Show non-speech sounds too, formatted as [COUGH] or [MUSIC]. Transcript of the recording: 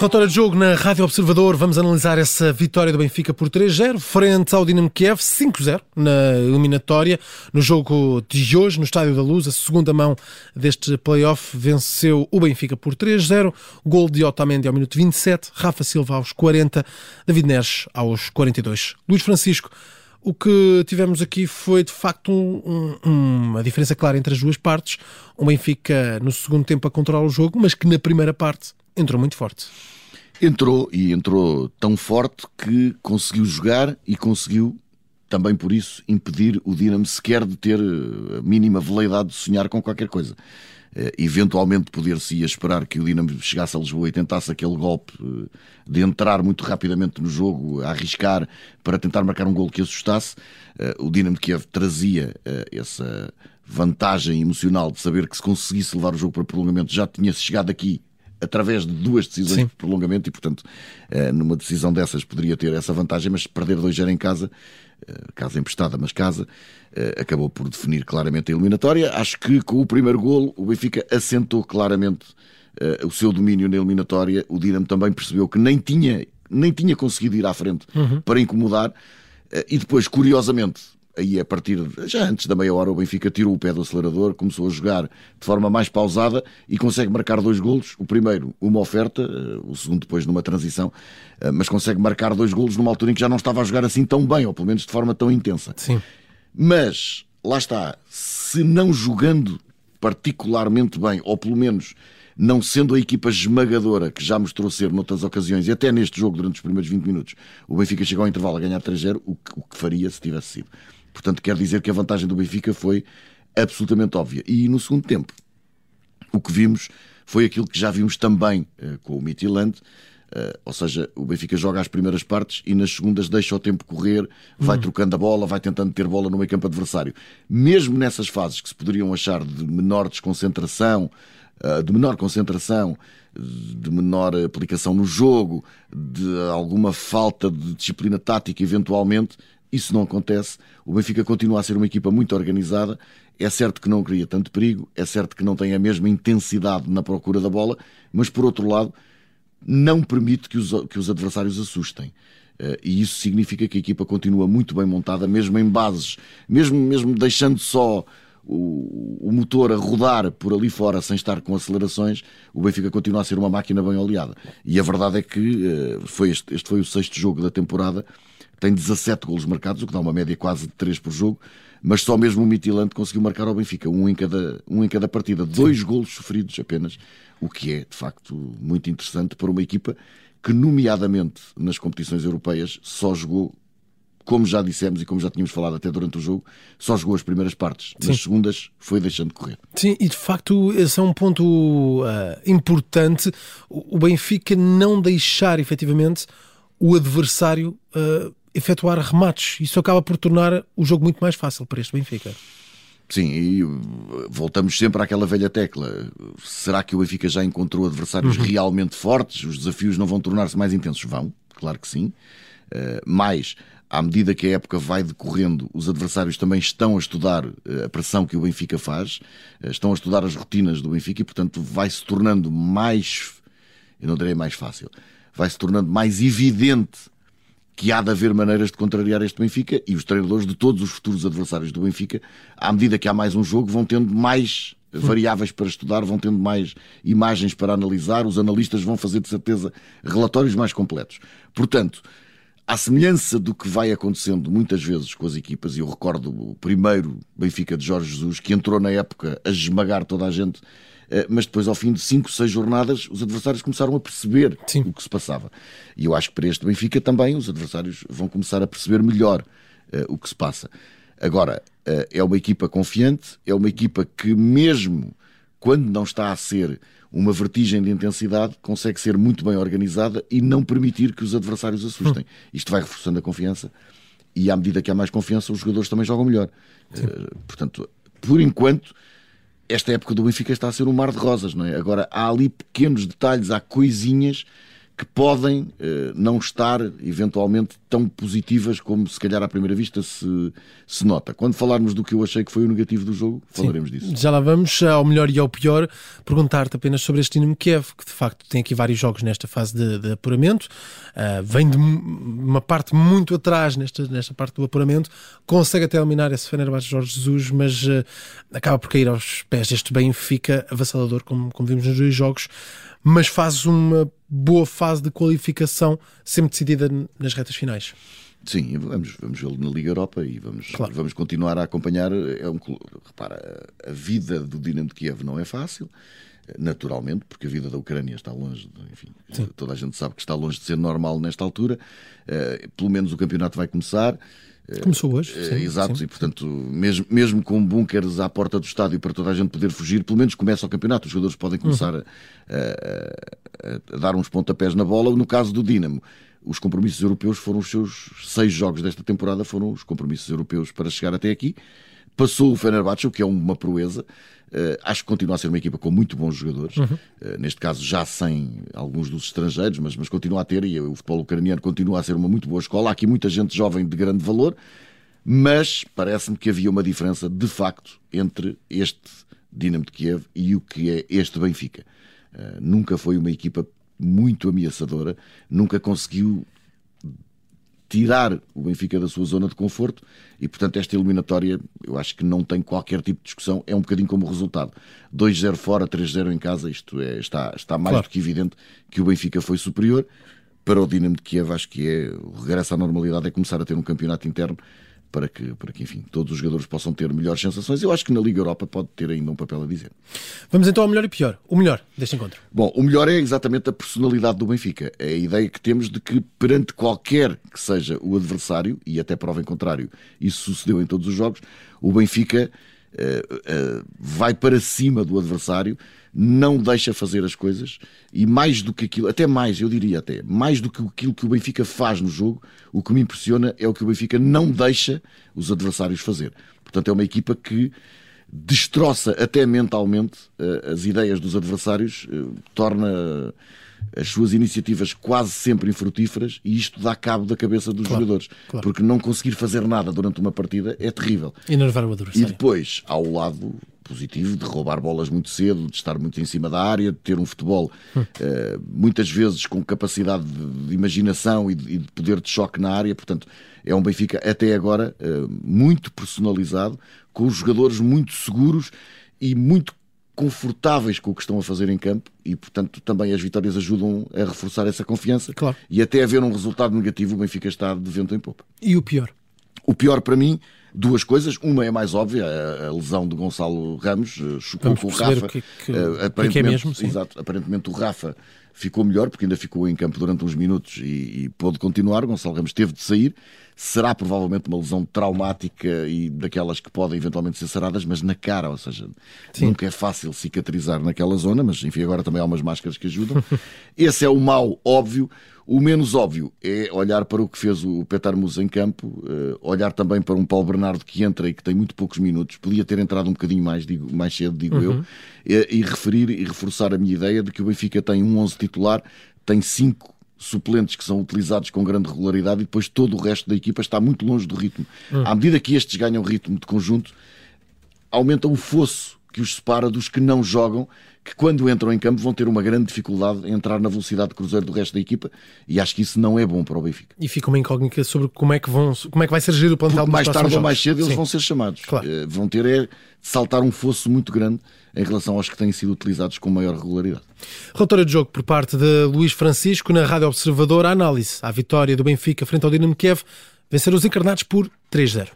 Relatório de jogo na Rádio Observador. Vamos analisar essa vitória do Benfica por 3-0, frente ao Dinamo Kiev, 5-0 na eliminatória. No jogo de hoje, no Estádio da Luz, a segunda mão deste play-off, venceu o Benfica por 3-0. Gol de Otamendi ao minuto 27, Rafa Silva aos 40, David Neres aos 42. Luís Francisco, o que tivemos aqui foi de facto um, um, uma diferença clara entre as duas partes. O Benfica no segundo tempo a controlar o jogo, mas que na primeira parte entrou muito forte. Entrou e entrou tão forte que conseguiu jogar e conseguiu também por isso impedir o Dinamo sequer de ter eh, a mínima veleidade de sonhar com qualquer coisa. Uh, eventualmente poder-se esperar que o Dinamo chegasse a Lisboa e tentasse aquele golpe uh, de entrar muito rapidamente no jogo, a arriscar para tentar marcar um gol que assustasse. Uh, o Dinamo de Kiev trazia essa vantagem emocional de saber que se conseguisse levar o jogo para prolongamento já tinha chegado aqui através de duas decisões Sim. de prolongamento e, portanto, eh, numa decisão dessas poderia ter essa vantagem, mas perder 2-0 em casa, eh, casa emprestada, mas casa, eh, acabou por definir claramente a eliminatória. Acho que com o primeiro golo o Benfica assentou claramente o seu domínio na eliminatória. O Dinamo também percebeu que nem tinha, nem tinha conseguido ir à frente uhum. para incomodar. E depois, curiosamente, aí a partir já antes da meia hora o Benfica tirou o pé do acelerador, começou a jogar de forma mais pausada e consegue marcar dois golos. O primeiro, uma oferta, eh, o segundo depois numa transição, eh, mas consegue marcar dois golos numa altura em que já não estava a jogar assim tão bem, ou pelo menos de forma tão intensa. Sim. Mas lá está, se não jogando particularmente bem, ou pelo menos não sendo a equipa esmagadora que já mostrou ser noutras ocasiões e até neste jogo durante os primeiros 20 minutos, o Benfica chegou ao intervalo a ganhar 3-0, o que faria se tivesse sido. Portanto, quer dizer que a vantagem do Benfica foi absolutamente óbvia. E no segundo tempo, o que vimos foi aquilo que já vimos também uh, com o Midtjylland, uh, ou seja, o Benfica joga as primeiras partes e nas segundas deixa o tempo correr, vai uhum. trocando a bola, vai tentando ter bola no meio campo adversário. Mesmo nessas fases que se poderiam achar de menor desconcentração, uh, de menor concentração, de menor aplicação no jogo, de alguma falta de disciplina tática, eventualmente, isso não acontece. O Benfica continua a ser uma equipa muito organizada. É certo que não cria tanto perigo, é certo que não tem a mesma intensidade na procura da bola, mas por outro lado, não permite que os, que os adversários assustem. Uh, e isso significa que a equipa continua muito bem montada, mesmo em bases, mesmo, mesmo deixando só o, o, motor a rodar por ali fora sem estar com acelerações, o Benfica continua a ser uma máquina bem oleada. E a verdade é que uh, foi este, este foi o sexto jogo da temporada tem 17 golos marcados, o que dá uma média quase de 3 por jogo, mas só mesmo o Mitilante conseguiu marcar ao Benfica, um em cada, um em cada partida, dois golos sofridos apenas, o que é, de facto, muito interessante para uma equipa que, nomeadamente nas competições europeias, só jogou como já dissemos e como já tínhamos falado até durante o jogo, só jogou as primeiras partes. Sim. Nas segundas foi deixando de correr. Sim, e de facto esse é um ponto uh, importante. O Benfica não deixar efetivamente o adversário uh, efetuar remates. Isso acaba por tornar o jogo muito mais fácil para este Benfica. Sim, e uh, voltamos sempre àquela velha tecla. Será que o Benfica já encontrou adversários uhum. realmente fortes? Os desafios não vão tornar-se mais intensos? Vão, claro que sim. Uh, mais, à medida que a época vai decorrendo, os adversários também estão a estudar uh, a pressão que o Benfica faz, estão a estudar as rotinas do Benfica e, portanto, vai se tornando mais, eu não direi mais fácil, vai se tornando mais evidente que há de haver maneiras de contrariar este Benfica e os treinadores de todos os futuros adversários do Benfica, à medida que há mais um jogo, vão tendo mais variáveis para estudar, vão tendo mais imagens para analisar, os analistas vão fazer de certeza relatórios mais completos. Portanto, à semelhança do que vai acontecendo muitas vezes com as equipas, e eu recordo o primeiro Benfica de Jorge Jesus, que entrou na época a esmagar toda a gente mas depois, ao fim de 5, 6 jornadas, os adversários começaram a perceber Sim. o que se passava. E eu acho que para este Benfica também os adversários vão começar a perceber melhor uh, o que se passa. Agora, uh, é uma equipa confiante, é uma equipa que, mesmo quando não está a ser uma vertigem de intensidade, consegue ser muito bem organizada e não permitir que os adversários assustem. Hum. Isto vai reforçando a confiança e, à medida que há mais confiança, os jogadores também jogam melhor. Uh, portanto, por enquanto esta época do Benfica está a ser um mar de rosas, não é? Agora há ali pequenos detalhes, há coisinhas que podem eh, não estar eventualmente tão positivas como se calhar à primeira vista se, se nota. Quando falarmos do que eu achei que foi o negativo do jogo, falaremos Sim. disso. Já lá vamos ao melhor e ao pior. Perguntar-te apenas sobre este Dinamo Kiev, que de facto tem aqui vários jogos nesta fase de, de apuramento, uh, vem de uma parte muito atrás nesta, nesta parte do apuramento, consegue até eliminar esse Fenerbahçe Jorge Jesus, mas uh, acaba por cair aos pés deste Benfica avassalador, como, como vimos nos dois jogos mas faz uma boa fase de qualificação sempre decidida nas retas finais. Sim, vamos, vamos vê-lo na Liga Europa e vamos, claro. vamos continuar a acompanhar. É um, repara, a vida do Dinamo de Kiev não é fácil, naturalmente, porque a vida da Ucrânia está longe, de, enfim, Sim. toda a gente sabe que está longe de ser normal nesta altura. Uh, pelo menos o campeonato vai começar. Começou hoje. Sim, Exato, sim, e portanto, mesmo, mesmo com bunkers à porta do estádio para toda a gente poder fugir, pelo menos começa o campeonato. Os jogadores podem começar uhum. a, a, a, dar uns pontapés na bola. No caso do Dinamo, os compromissos europeus foram os seus seis jogos desta temporada, foram os compromissos europeus para chegar até aqui. Passou o Fenerbahçe, o que é uma proeza. Uh, acho que continua a ser uma equipa com muito bons jogadores, uhum. uh, neste caso já sem alguns dos estrangeiros, mas, mas continua a ter, e o futebol ucraniano continua a ser uma muito boa escola. Há aqui muita gente jovem de grande valor, mas parece-me que havia uma diferença de facto entre este Dinamo de Kiev e o que é este Benfica. Uh, nunca foi uma equipa muito ameaçadora, nunca conseguiu tirar o Benfica da sua zona de conforto e, portanto, esta eliminatória eu acho que não tem qualquer tipo de discussão, é um bocadinho como resultado. 2-0 fora, 3-0 em casa, isto é, está, está mais claro. do que evidente que o Benfica foi superior. Para o Dinamo de Kiev, acho que é o regresso à normalidade é começar a ter um campeonato interno para que, para que, enfim, todos os jogadores possam ter melhores sensações. Eu acho que na Liga Europa pode ter ainda um papel a dizer. Vamos então ao melhor e pior. O melhor deste encontro. Bom, o melhor é exatamente a personalidade do Benfica. É a ideia que temos de que perante qualquer que seja o adversário, e até prova em contrário, isso sucedeu em todos os jogos, o Benfica vai para cima do adversário não deixa fazer as coisas e mais do que aquilo, até mais, eu diria até, mais do que aquilo que o Benfica faz no jogo, o que me impressiona é o que o Benfica não deixa os adversários fazer. Portanto, é uma equipa que destroça até mentalmente uh, as ideias dos adversários, torna as suas iniciativas quase sempre infrutíferas e isto dá cabo da cabeça dos claro, jogadores. Claro. Porque não conseguir fazer nada durante uma partida é terrível. E nervar o adversário. E depois, ao lado positivo de roubar bolas muito cedo, de estar muito em cima da área, de ter um futebol hum. uh, muitas vezes com capacidade de, de imaginação e de, e de, poder de choque na área. Portanto, é um Benfica até agora uh, muito personalizado, com os jogadores muito seguros e muito confortáveis com o que estão a fazer em campo e, portanto, também as vitórias ajudam a reforçar essa confiança claro. e até haver um resultado negativo, o Benfica está de vento em popa. E o pior? O pior para mim duas coisas. Uma é mais óbvia, a, lesão de Gonçalo Ramos eh, chocou Vamos com o Rafa. Que, que, aparentemente, que é mesmo, sim. Exato, aparentemente o Rafa ficou melhor, porque ainda ficou em campo durante uns minutos e, e pôde continuar. Gonçalo Ramos teve de sair. Será provavelmente uma lesão traumática e daquelas que podem eventualmente ser saradas, mas na cara, ou seja, Sim. nunca é fácil cicatrizar naquela zona, mas enfim, agora também há umas máscaras que ajudam. [LAUGHS] Esse é o mal óbvio. O menos óbvio é olhar para o que fez o Petar Musa em campo, uh, olhar também para um Paulo Bernardo que entra e que tem muito poucos minutos, podia ter entrado um bocadinho mais, digo, mais cedo, digo uhum. eu, e, e, referir e reforçar a minha ideia de que o Benfica tem um 11 titular, tem 5 suplentes que são utilizados com grande regularidade e depois todo o resto da equipa está muito longe do ritmo. Uhum. À medida que estes ganham ritmo de conjunto, aumenta o fosso que os separa dos que não jogam que quando entram em campo vão ter uma grande dificuldade em entrar na velocidade de cruzeiro do resto da equipa e acho que isso não é bom para o Benfica. E fica uma incógnita sobre como é que, vão, como é que vai ser gerido o plantel mais tarde ou mais cedo eles Sim. vão ser chamados. Claro. Uh, vão ter é de saltar um fosso muito grande em relação aos que têm sido utilizados com maior regularidade. Relatório de jogo por parte de Luís Francisco na Rádio Observador, a análise à vitória do Benfica frente ao Dinamo Kiev, vencer os encarnados por 3-0.